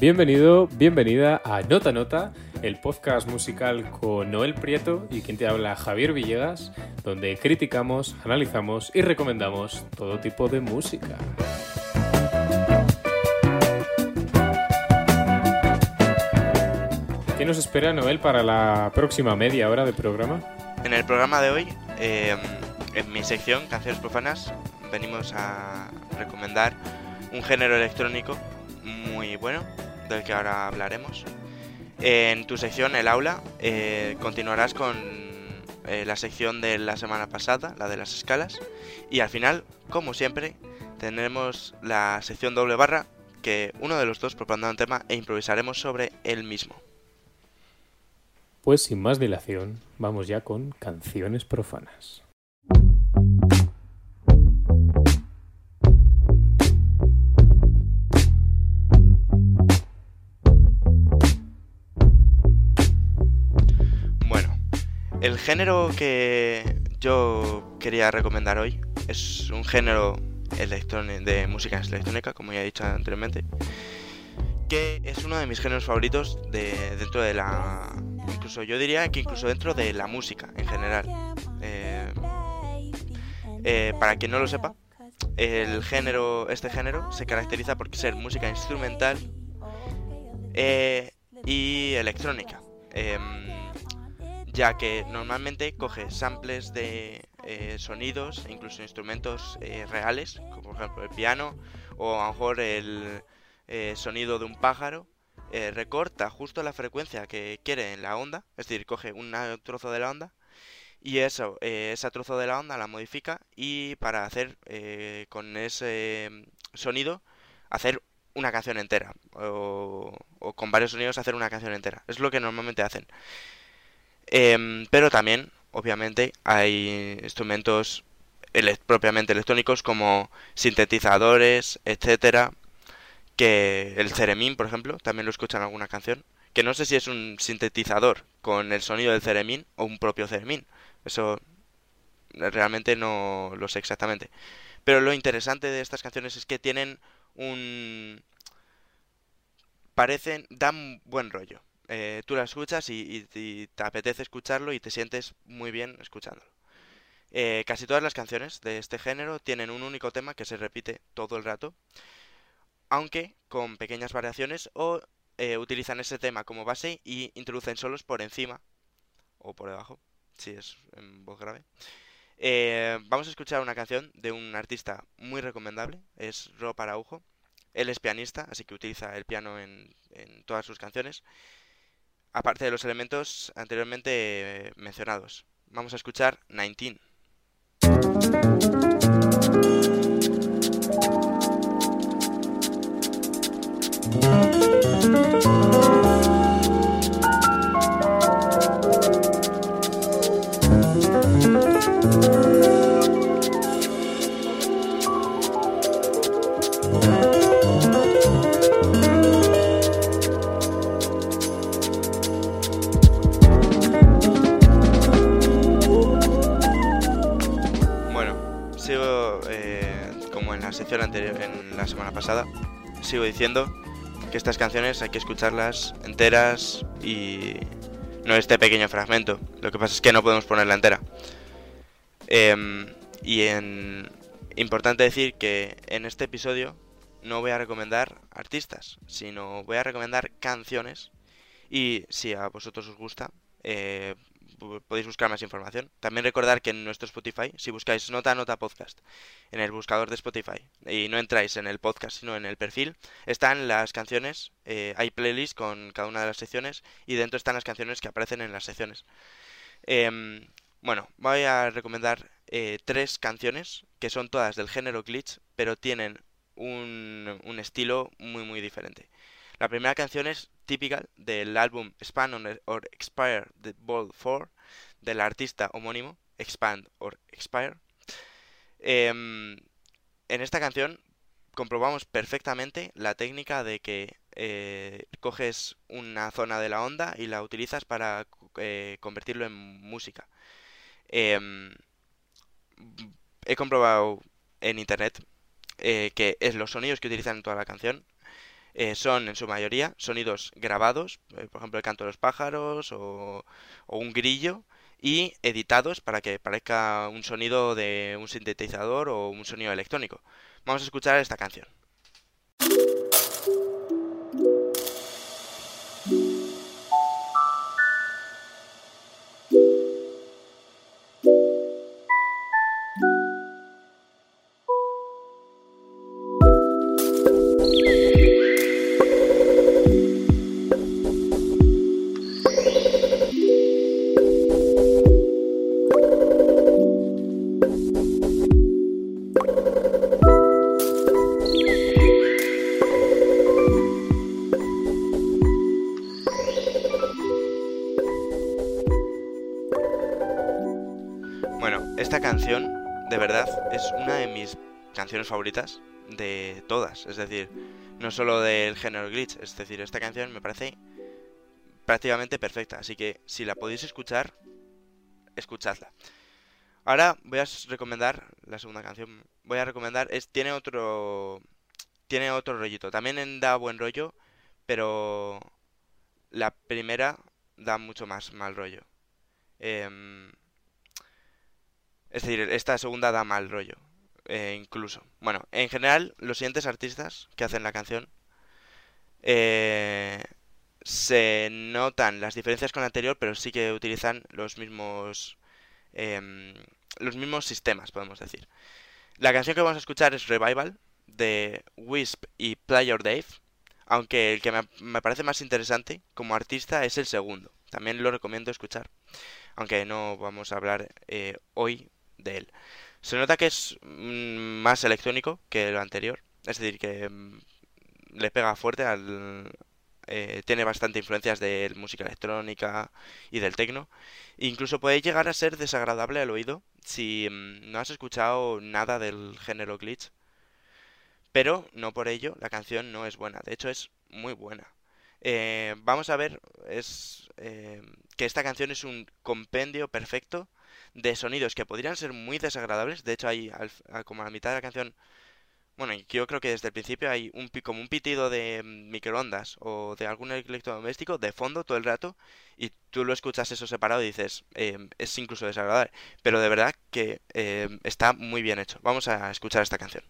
Bienvenido, bienvenida a Nota Nota, el podcast musical con Noel Prieto y quien te habla Javier Villegas, donde criticamos, analizamos y recomendamos todo tipo de música. ¿Qué nos espera Noel para la próxima media hora de programa? En el programa de hoy, eh, en mi sección Canciones Profanas, venimos a recomendar un género electrónico muy bueno, del que ahora hablaremos. En tu sección, el aula, eh, continuarás con eh, la sección de la semana pasada, la de las escalas. Y al final, como siempre, tendremos la sección doble barra, que uno de los dos propondrá un tema e improvisaremos sobre el mismo. Pues sin más dilación, vamos ya con canciones profanas. El género que yo quería recomendar hoy es un género de música electrónica, como ya he dicho anteriormente, que es uno de mis géneros favoritos de, dentro de la... Incluso yo diría que incluso dentro de la música en general. Eh, eh, para quien no lo sepa, el género, este género se caracteriza por ser música instrumental eh, y electrónica, em, ya que normalmente coge samples de eh, sonidos e incluso instrumentos eh, reales, como por ejemplo el piano o a lo mejor el eh, sonido de un pájaro, eh, recorta justo la frecuencia que quiere en la onda, es decir, coge un trozo de la onda y eso, eh, ese trozo de la onda la modifica y para hacer eh, con ese sonido, hacer una canción entera o, o con varios sonidos hacer una canción entera. Es lo que normalmente hacen. Em, pero también, obviamente, hay instrumentos propiamente electrónicos como sintetizadores, etcétera, que el ceremín, por ejemplo, también lo escuchan en alguna canción, que no sé si es un sintetizador con el sonido del ceremín o un propio ceremín. Eso realmente no lo sé exactamente. Pero lo interesante de estas canciones es que tienen un... parecen... dan buen rollo. Eh, tú las escuchas y, te apetece escucharlo y te sientes muy bien escuchándolo. Eh, casi todas las canciones de este género tienen un único tema que se repite todo el rato, aunque con pequeñas variaciones o eh, utilizan ese tema como base y introducen solos por encima o por debajo, si es en voz grave. Vamos a escuchar una canción de un artista muy recomendable, es Rob Araujo. Él es pianista, así que utiliza el piano en todas sus canciones, aparte de los elementos anteriormente eh, mencionados. Vamos a escuchar 19. Bueno, semana pasada, sigo diciendo que estas canciones hay que escucharlas enteras y no este pequeño fragmento. Lo que pasa es que no podemos ponerla entera. Em, y en importante decir que en este episodio no voy a recomendar artistas, sino voy a recomendar canciones. Y si a vosotros os gusta, eh, podéis buscar más información. También recordar que en nuestro Spotify, si buscáis Nota Nota Podcast en el buscador de Spotify y no entráis en el podcast sino en el perfil, están las canciones, eh, hay playlists con cada una de las secciones y dentro están las canciones que aparecen en las secciones. Em, bueno, voy a recomendar eh, tres canciones que son todas del género glitch, pero tienen un, un estilo muy muy diferente. La primera canción es típica del álbum Expand or Expire de Ball 4 del artista homónimo Expand or Expire. Em, en esta canción comprobamos perfectamente la técnica de que eh, coges una zona de la onda y la utilizas para eh, convertirlo en música. Em, he comprobado en internet eh, que es los sonidos que utilizan en toda la canción eh, son en su mayoría sonidos grabados, eh, por ejemplo el canto de los pájaros o, o un grillo, y editados para que parezca un sonido de un sintetizador o un sonido electrónico. Vamos a escuchar esta canción. Solo del género glitch, es decir, esta canción me parece prácticamente perfecta, así que si la podéis escuchar, escuchadla. Ahora voy a recomendar la segunda canción, voy a recomendar es tiene otro tiene otro rollito, también da buen rollo, pero la primera da mucho más mal rollo. Em, es decir, esta segunda da mal rollo, eh, incluso. Bueno, en general, los siguientes artistas que hacen la canción eh, se notan las diferencias con la anterior, pero sí que utilizan los mismos em, los mismos sistemas, podemos decir. La canción que vamos a escuchar es Revival de Wisp y Player Dave, aunque el que me, me parece más interesante como artista es el segundo. También lo recomiendo escuchar, aunque no vamos a hablar eh, hoy de él. Se nota que es mm, más electrónico que lo anterior, es decir, que mm, le pega fuerte al... eh, tiene bastante influencias de música electrónica y del techno. Incluso puede llegar a ser desagradable al oído si mm, no has escuchado nada del género glitch. Pero no por ello la canción no es buena, de hecho es muy buena. Eh, vamos a ver es eh, que esta canción es un compendio perfecto de sonidos que podrían ser muy desagradables. De hecho, hay como a la mitad de la canción, bueno, yo creo que desde el principio hay un como un pitido de mm, microondas o de algún electrodoméstico de fondo todo el rato y tú lo escuchas eso separado y dices, em, es incluso desagradable. Pero de verdad que em, está muy bien hecho. Vamos a escuchar esta canción.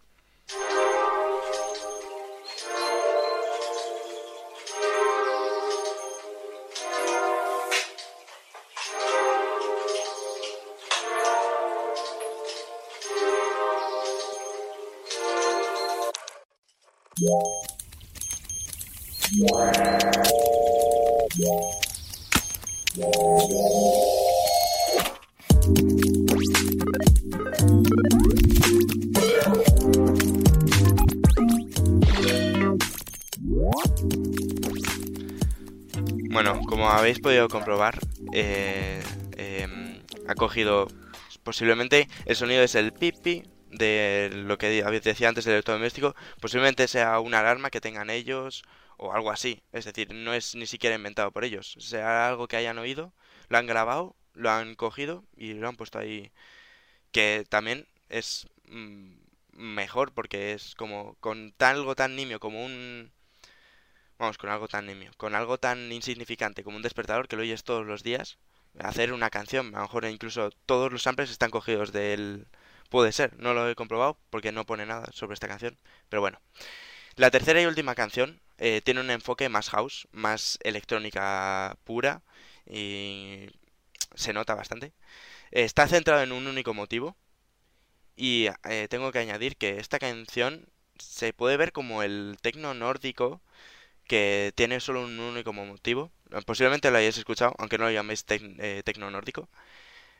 Bueno, como habéis podido comprobar, eh, em, ha cogido posiblemente el sonido es el pipi de lo que decía antes del electrodoméstico, posiblemente sea una alarma que tengan ellos o algo así. Es decir, no es ni siquiera inventado por ellos. Sea algo que hayan oído, lo han grabado, lo han cogido y lo han puesto ahí. Que también es mm, mejor porque es como con tan- algo tan nimio como un Vamos, con algo tan nimio, con algo tan insignificante como un despertador que lo oyes todos los días, hacer una canción, a lo mejor incluso todos los samples están cogidos del... Puede ser, no lo he comprobado porque no pone nada sobre esta canción, pero bueno. La tercera y última canción eh, tiene un enfoque más house, más electrónica pura y se nota bastante. Está centrado en un único motivo y eh, tengo que añadir que esta canción se puede ver como el tecno nórdico que tiene solo un único motivo. Posiblemente lo hayáis escuchado, aunque no lo llaméis tec- eh, tecno nórdico.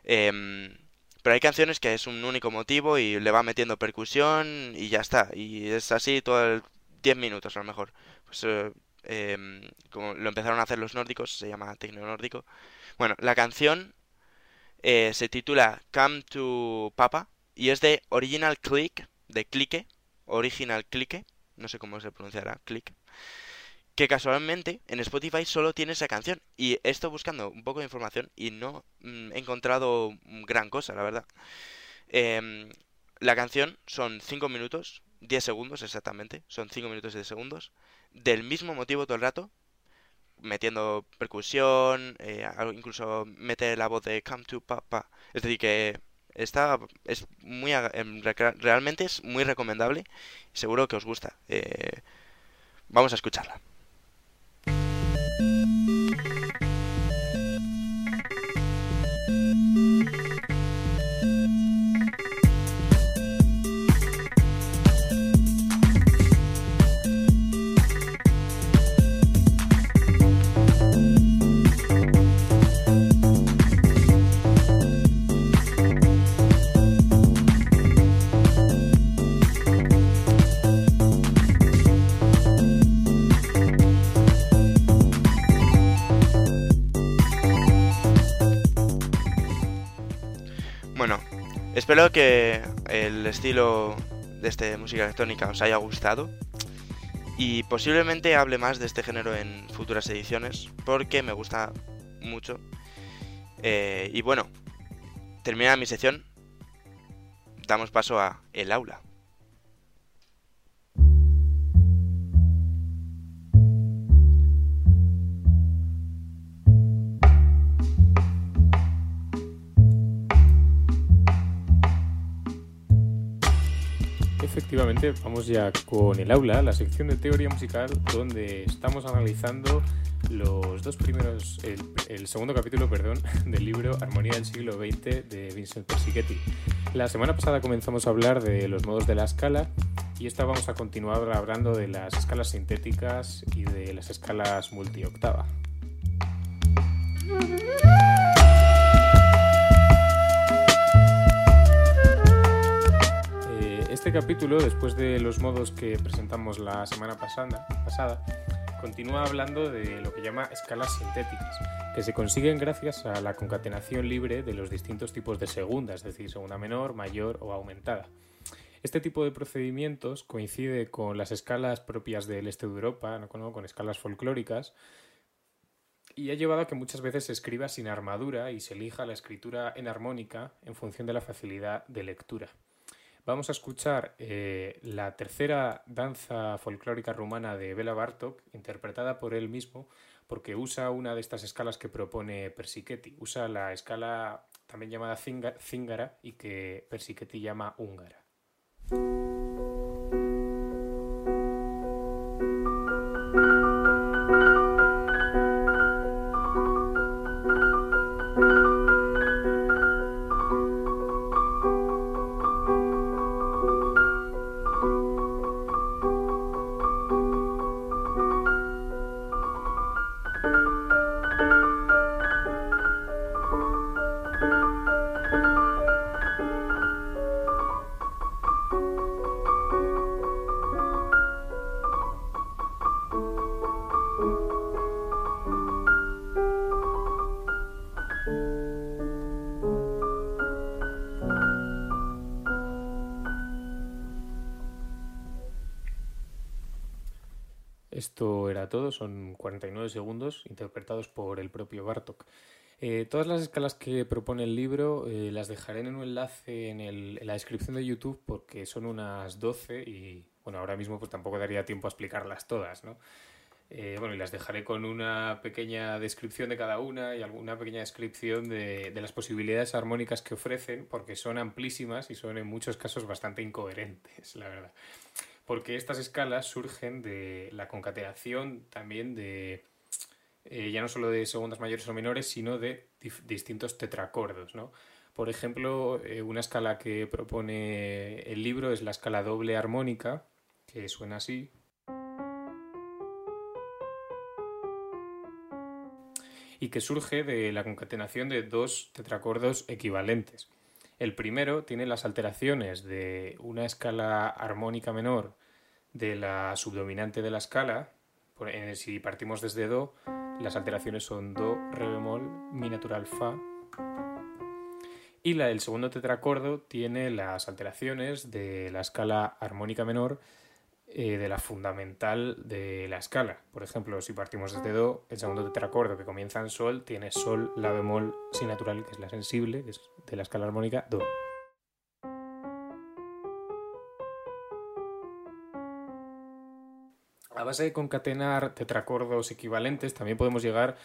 Em, pero hay canciones que es un único motivo y le va metiendo percusión y ya está. Y es así todo el 10 minutos a lo mejor. Pues eh, em, como lo empezaron a hacer los nórdicos, se llama tecno nórdico. Bueno, la canción eh, se titula Come to Papa y es de Original Click, de Clique, Original Clique, no sé cómo se pronunciará, Click que casualmente en Spotify solo tiene esa canción. Y estado buscando un poco de información y no mm, he encontrado gran cosa, la verdad. Em, la canción son 5 minutos, 10 segundos exactamente, son 5 minutos y 10 segundos del mismo motivo todo el rato, metiendo percusión, eh, incluso mete la voz de Come to Papa. Es decir, que está es muy em, realmente es muy recomendable seguro que os gusta. Eh, vamos a escucharla. Espero que el estilo de este música electrónica os haya gustado y posiblemente hable más de este género en futuras ediciones porque me gusta mucho. Eh, y bueno, termina mi sección, damos paso a el aula. Efectivamente, vamos ya con el aula, la sección de teoría musical, donde estamos analizando los dos primeros, el, segundo capítulo, perdón, del libro Armonía del siglo XX de Vincent Persichetti. La semana pasada comenzamos a hablar de los modos de la escala y esta vamos a continuar hablando de las escalas sintéticas y de las escalas multioctava. Este capítulo, después de los modos que presentamos la semana pasada, continúa hablando de lo que llama escalas sintéticas, que se consiguen gracias a la concatenación libre de los distintos tipos de segunda, es decir, segunda menor, mayor o aumentada. Este tipo de procedimientos coincide con las escalas propias del este de Europa, con escalas folclóricas, y ha llevado a que muchas veces se escriba sin armadura y se elija la escritura en armónica en función de la facilidad de lectura. Vamos a escuchar eh, la tercera danza folclórica rumana de Bela Bartok, interpretada por él mismo, porque usa una de estas escalas que propone Persichetti. Usa la escala también llamada Zingara y que Persichetti llama húngara. 49 segundos interpretados por el propio Bartok. Eh, todas las escalas que propone el libro eh, las dejaré en un enlace en, la descripción de YouTube porque son unas 12 y bueno, ahora mismo pues tampoco daría tiempo a explicarlas todas, ¿no? Eh, bueno, y las dejaré con una pequeña descripción de cada una y alguna pequeña descripción de, de, las posibilidades armónicas que ofrecen, porque son amplísimas y son en muchos casos bastante incoherentes, la verdad porque estas escalas surgen de la concatenación también de, eh, ya no solo de segundas mayores o menores, sino de distintos tetracordos, ¿no? Por ejemplo, eh, una escala que propone el libro es la escala doble armónica, que suena así. Y que surge de la concatenación de dos tetracordos equivalentes. El primero tiene las alteraciones de una escala armónica menor de la subdominante de la escala. Si partimos desde Do, las alteraciones son Do, Re bemol, Mi natural, Fa. Y la del segundo tetracordo tiene las alteraciones de la escala armónica menor eh, de la fundamental de la escala. Por ejemplo, si partimos desde Do, el segundo tetracordo que comienza en Sol tiene Sol, La bemol, Si natural, que es la sensible, que es de la escala armónica, Do. A base de concatenar tetracordos equivalentes, también podemos llegar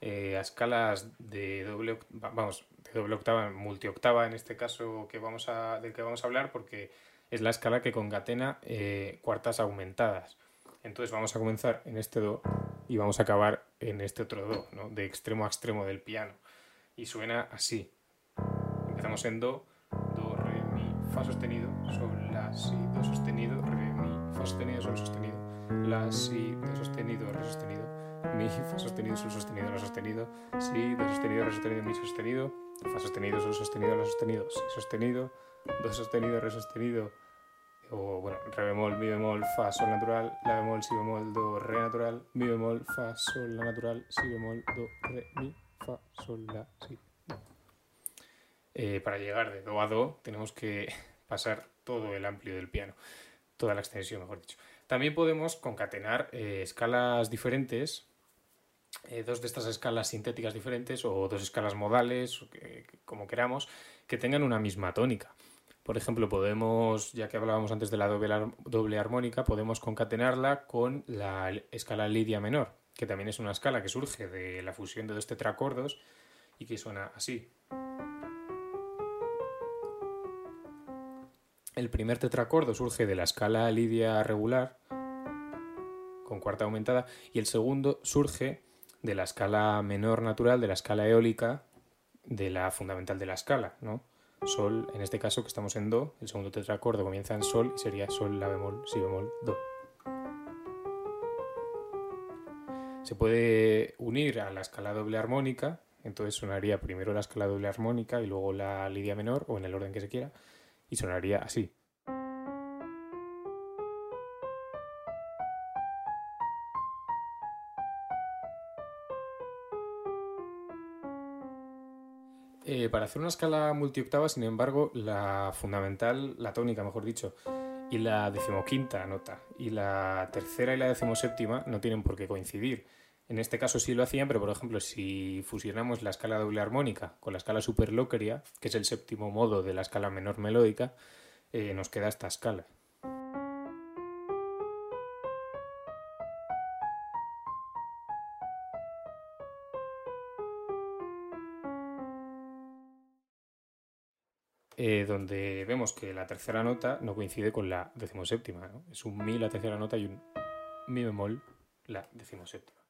eh, a escalas de doble, vamos, de doble octava, multioctava en este caso que vamos a, del que vamos a hablar, porque es la escala que concatena eh, cuartas aumentadas. Entonces vamos a comenzar en este Do y vamos a acabar en este otro Do, de extremo a extremo del piano. Y suena así. Empezamos en Do, Do, Re, Mi, Fa sostenido, Sol, La, Si, Do sostenido, Re, Mi, Fa sostenido, Sol sostenido, La, Si, Do sostenido, Re sostenido, Mi, Fa sostenido, Sol sostenido, La sostenido, Si, Do sostenido, Re sostenido, Mi sostenido, Fa sostenido, Sol sostenido, La sostenido, Si sostenido, Do sostenido, Re sostenido, o bueno, re bemol, mi bemol, fa, sol natural, la bemol, si bemol, do, re natural, mi bemol, fa, sol, la natural, si bemol, do, re, mi, fa, sol, la, si, do. Eh, para llegar de do a do tenemos que pasar todo el amplio del piano, toda la extensión, mejor dicho. También podemos concatenar eh, escalas diferentes, eh, dos de estas escalas sintéticas diferentes o dos escalas modales, como queramos, que tengan una misma tónica. Por ejemplo, podemos, ya que hablábamos antes de la doble, armónica, podemos concatenarla con la escala lidia menor, que también es una escala que surge de la fusión de dos tetracordos y que suena así. El primer tetracordo surge de la escala lidia regular con cuarta aumentada y el segundo surge de la escala menor natural, de la escala eólica, de la fundamental de la escala, ¿no? Sol, en este caso que estamos en Do, el segundo tetracordo comienza en Sol y sería Sol, La bemol, Si bemol, Do. Se puede unir a la escala doble armónica, entonces sonaría primero la escala doble armónica y luego la lidia menor, o en el orden que se quiera, y sonaría así. Eh, para hacer una escala multioctava, sin embargo, la fundamental, la tónica, mejor dicho, y la decimoquinta nota y la tercera y la decimoséptima no tienen por qué coincidir. En este caso sí lo hacían, pero por ejemplo, si fusionamos la escala doble armónica con la escala superlóqueria, que es el séptimo modo de la escala menor melódica, eh, nos queda esta escala. Eh, donde vemos que la tercera nota no coincide con la decimoséptima. ¿no? Es un mi la tercera nota y un mi bemol la decimoséptima.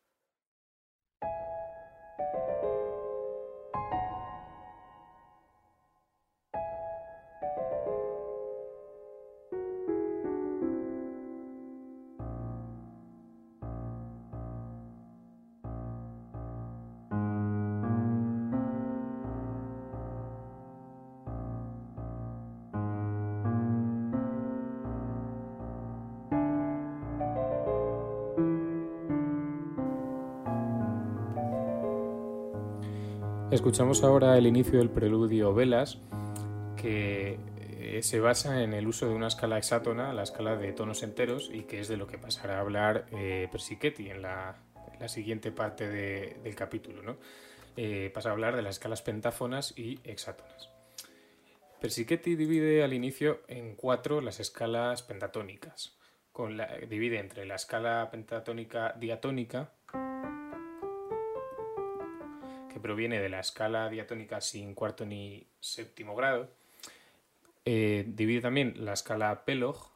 Escuchamos ahora el inicio del preludio Velas, que eh, se basa en el uso de una escala hexátona, la escala de tonos enteros, y que es de lo que pasará a hablar eh, Persichetti en la, siguiente parte del capítulo. ¿no? Eh, pasa a hablar de las escalas pentáfonas y hexátonas. Persichetti divide al inicio en cuatro las escalas pentatónicas. Con divide entre la escala pentatónica diatónica, proviene de la escala diatónica sin cuarto ni séptimo grado. Eh, divide también la escala Pelog,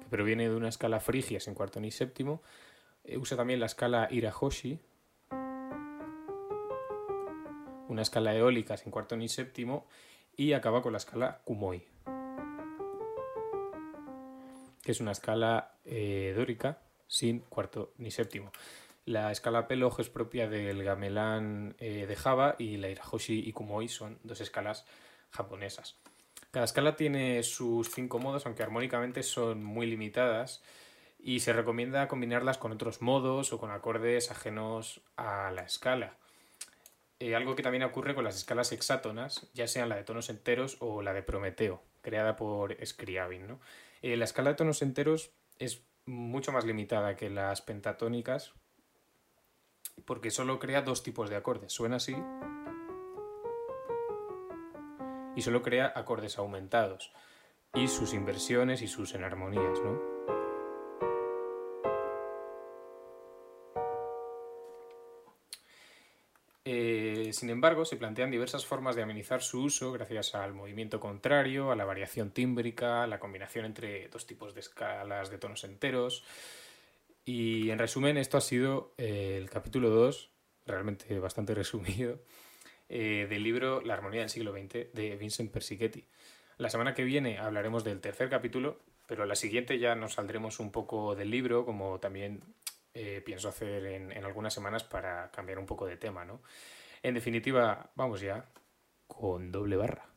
que proviene de una escala frigia sin cuarto ni séptimo. Eh, usa también la escala Irahoshi, una escala eólica sin cuarto ni séptimo. Y acaba con la escala Kumoi, que es una escala eh, dórica sin cuarto ni séptimo. La escala Pelog es propia del gamelán eh, de Java y la Irahoshi y Kumoi son dos escalas japonesas. Cada escala tiene sus cinco modos, aunque armónicamente son muy limitadas, y se recomienda combinarlas con otros modos o con acordes ajenos a la escala. Eh, algo que también ocurre con las escalas hexátonas, ya sean la de tonos enteros o la de Prometeo, creada por Scriabin. Eh, la escala de tonos enteros es mucho más limitada que las pentatónicas, porque solo crea dos tipos de acordes. Suena así y solo crea acordes aumentados. y sus inversiones y sus enarmonías, ¿no? Eh, sin embargo, se plantean diversas formas de amenizar su uso gracias al movimiento contrario, a la variación tímbrica, a la combinación entre dos tipos de escalas de tonos enteros. Y en resumen, esto ha sido eh, el capítulo 2, realmente bastante resumido, eh, del libro La armonía del siglo XX de Vincent Persichetti. La semana que viene hablaremos del tercer capítulo, pero la siguiente ya nos saldremos un poco del libro, como también eh, pienso hacer en, en, algunas semanas para cambiar un poco de tema, ¿no? En definitiva, vamos ya con doble barra.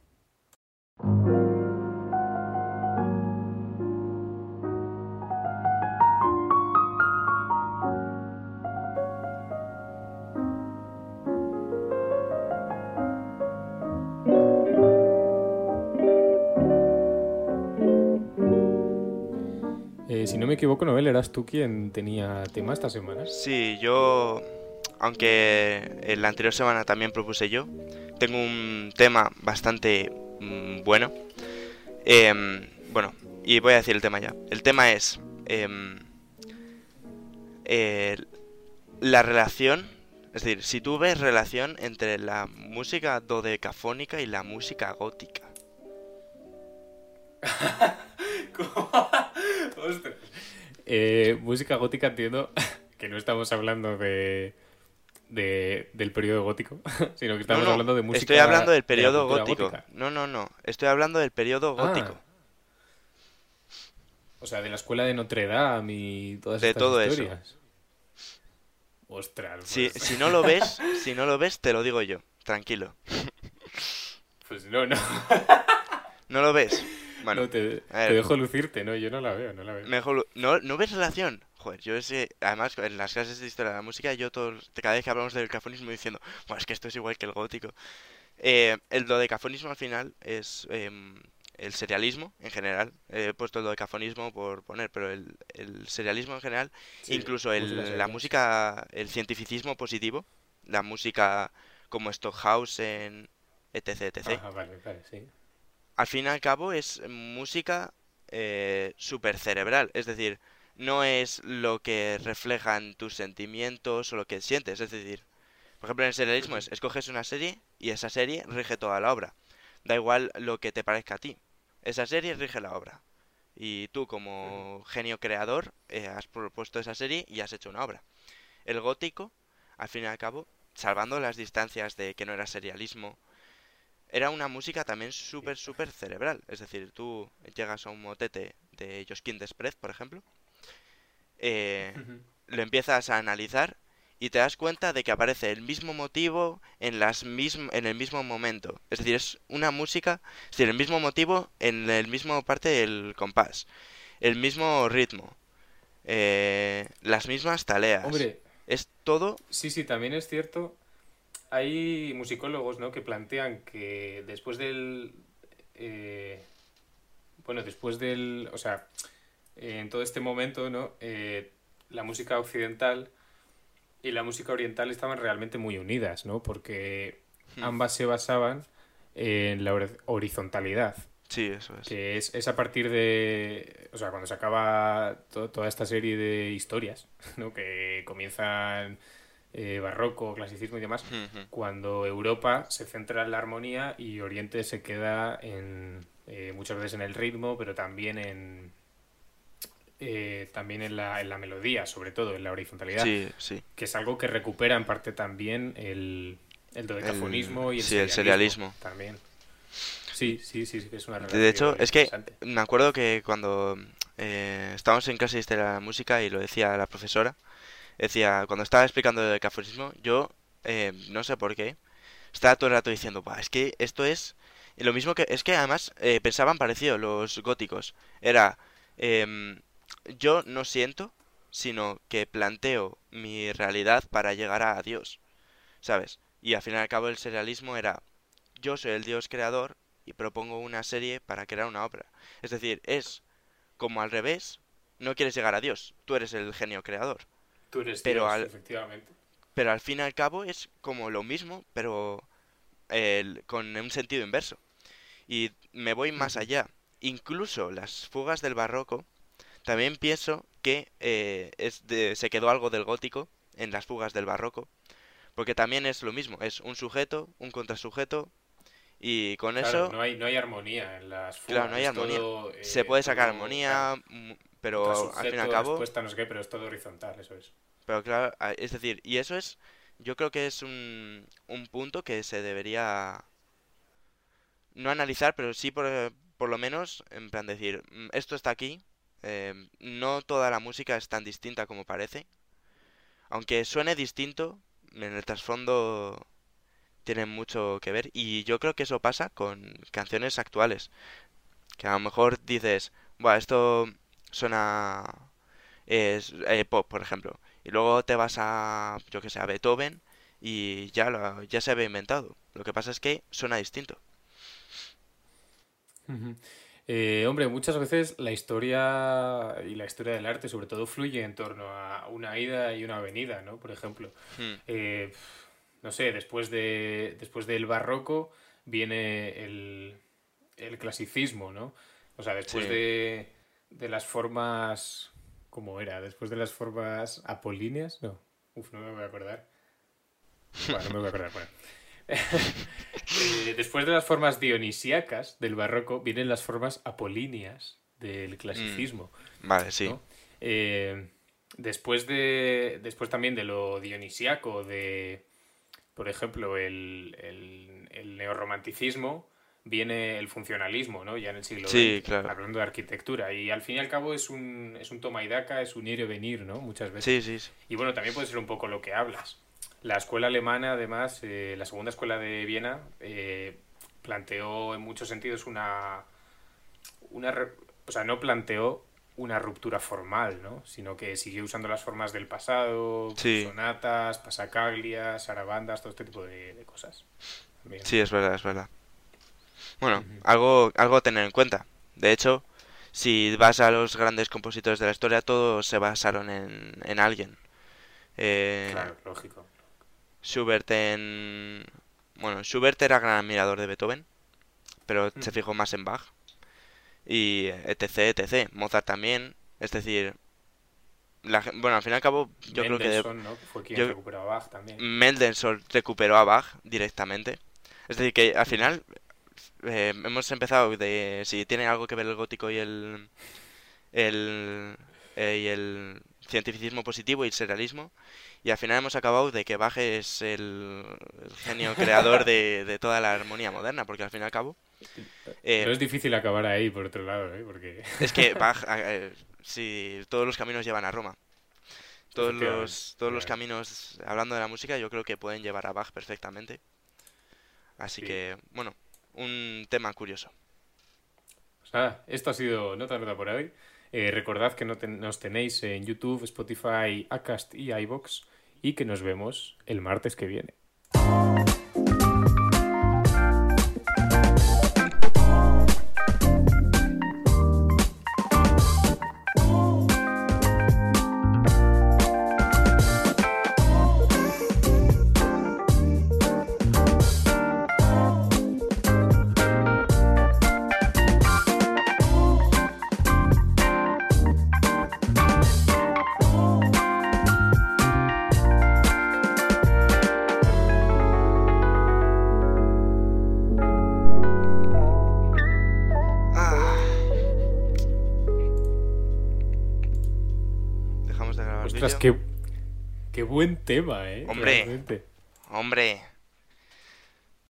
Si no me equivoco, Noel, eras tú quien tenía tema esta semana. Sí, yo, aunque en la anterior semana también propuse yo, tengo un tema bastante mmm, bueno. Eh, bueno, y voy a decir el tema ya. El tema es eh, eh, la relación, es decir, si tú ves relación entre la música dodecafónica y la música gótica. ¿Cómo? Eh, música gótica entiendo que no estamos hablando de, de del periodo gótico, sino que estamos no, no, hablando de música. Estoy hablando del periodo de gótico. Gótica. No, no, no. Estoy hablando del periodo gótico. Ah. O sea, de la escuela de Notre Dame y todas De estas todo eso. historias. Ostras. Si, pues- si no lo ves, si no lo ves, te lo digo yo. Tranquilo. Pues no, no. ¿No lo ves? Bueno, no te, dejo lucirte, ¿no? Yo no la veo, no la veo. mejor... ¿No, ¿No ves relación? Joder, yo sé... Además, en las clases de historia de la música, yo todos, cada vez que hablamos del cafonismo diciendo, bueno, es que esto es igual que el gótico. Eh, el dodecafonismo al final es em, el serialismo en general. He puesto el dodecafonismo por poner, pero el, el serialismo en general Sí, incluso el, la música, el cientificismo positivo, la música como Stockhausen, etc, etc. Ajá, vale, vale, sí. Al fin y al cabo es música eh, super cerebral, es decir, no es lo que reflejan tus sentimientos o lo que sientes, es decir, por ejemplo en el serialismo es, escoges una serie y esa serie rige toda la obra, da igual lo que te parezca a ti, esa serie rige la obra. Y tú como genio creador eh, has propuesto esa serie y has hecho una obra. El gótico, al fin y al cabo, salvando las distancias de que no era serialismo, era una música también súper, súper cerebral. Es decir, tú llegas a un motete de Josquin Desprez, por ejemplo, eh, lo empiezas a analizar y te das cuenta de que aparece el mismo motivo en, las mism en el mismo momento. Es decir, es una música, es decir, el mismo motivo en el mismo parte del compás, el mismo ritmo, eh, las mismas taleas. Hombre, Es todo sí, sí, también es cierto. Hay musicólogos, ¿no? Que plantean que después del... eh, bueno, después del... O sea, eh, en todo este momento, ¿no? Eh, la música occidental y la música oriental estaban realmente muy unidas, ¿no? Porque Hmm. ambas se basaban en la hor- horizontalidad. Sí, eso es. que es, es a partir de, o sea, cuando se acaba to- toda esta serie de historias, ¿no? Que comienzan eh, barroco, clasicismo y demás, cuando Europa se centra en la armonía y Oriente se queda en, eh, muchas veces en el ritmo, pero también en, eh, también en la, en la melodía, sobre todo, en la horizontalidad, Sí, sí. que es algo que recupera en parte también el, el dodecafonismo y el sí, el serialismo también. Sí, sí, sí, sí, es una De hecho, es que me acuerdo que cuando eh, estábamos en clase de historia de la música y lo decía la profesora, decía, cuando estaba explicando el cafonismo, yo, eh, no sé por qué, estaba todo el rato diciendo, "Buah, es que esto es lo mismo que, es que además eh, pensaban parecido los góticos, era, em, yo no siento, sino que planteo mi realidad para llegar a Dios, ¿sabes? Y al fin y al cabo el serialismo era, yo soy el Dios creador y propongo una serie para crear una obra. Es decir, es como al revés, no quieres llegar a Dios, tú eres el genio creador. Tú eres pero Dios, al- efectivamente. Pero al fin y al cabo es como lo mismo, pero con un sentido inverso. Y me voy más allá. incluso las fugas del barroco, también pienso que eh, es de- se quedó algo del gótico en las fugas del barroco, porque también es lo mismo, es un sujeto, un contrasujeto, y con Claro, eso, no hay, no hay armonía en las fugas. claro, no hay armonía. todo, Se eh, puede sacar todo, armonía, mm, claro, pero al fin y al cabo, respuesta, no sé qué, pero es todo horizontal, eso es. pero claro, es decir, y eso es, yo creo que es un, un punto que se debería no analizar, pero sí por, por lo menos, en plan decir, "Mm, esto está aquí, eh, no toda la música es tan distinta como parece, aunque suene distinto, en el trasfondo tiene mucho que ver, y yo creo que eso pasa con canciones actuales, que a lo mejor dices, Buah, esto suena es eh, pop, por ejemplo, y luego te vas a, yo que sé, a Beethoven y ya lo, ya se había inventado. Lo que pasa es que suena distinto. Eh, hombre, muchas veces la historia y la historia del arte sobre todo fluye en torno a una ida y una venida, ¿no? Por ejemplo, Hmm, eh, no sé, después de, después del barroco viene el, el clasicismo, ¿no? O sea, después Sí, de, de las formas, ¿cómo era? Después de las formas apolíneas, no, uf, no me voy a acordar. Bueno, no me voy a acordar, bueno. Eh, después de las formas dionisíacas del barroco vienen las formas apolíneas del mm, clasicismo, vale, sí. ¿no? Eh, después de, después también de lo dionisíaco, de, por ejemplo, el, el, el neorromanticismo, viene el funcionalismo, ¿no? Ya en el siglo Sí, XX, claro. hablando de arquitectura. Y al fin y al cabo es un, es un toma y daca, es un ir y venir, ¿no? Muchas veces. sí, sí. Y bueno, también puede ser un poco lo que hablas. La escuela alemana, además, eh, la segunda escuela de Viena, eh, planteó en muchos sentidos una, una... O sea, no planteó una ruptura formal, ¿no? Sino que siguió usando las formas del pasado, Sí, sonatas, pasacaglias, sarabandas, todo este tipo de, de cosas. También. sí, es verdad, es verdad. Bueno, algo, algo a tener en cuenta. De hecho, si vas a los grandes compositores de la historia, todos se basaron en, en alguien. Eh, Claro, lógico. Schubert en... Bueno, Schubert era gran admirador de Beethoven, pero se fijó más en Bach. Y etc, etc. Mozart también. Es decir, la, bueno, al fin y al cabo, yo creo que de- ¿no? Fue quien yo, recuperó a Bach también. Mendelssohn recuperó a Bach directamente. Es decir, que al final eh, hemos empezado de si tiene algo que ver el gótico y el, el, eh, y el cientificismo positivo y el surrealismo. Y al final hemos acabado de que Bach es el, el genio creador de, de toda la armonía moderna, porque al fin y al cabo Eh, es difícil acabar ahí, por otro lado, ¿eh? Porque... es que Bach, eh, si todos los caminos llevan a Roma. Todos los, todos los caminos, hablando de la música, yo creo que pueden llevar a Bach perfectamente. Así Sí. que, bueno, un tema curioso. Pues nada, esto ha sido Nota Nota por hoy. Eh, recordad que no nos tenéis en YouTube, Spotify, Acast y iBox y que nos vemos el martes que viene. Tema, ¿eh? Hombre, Realmente. hombre.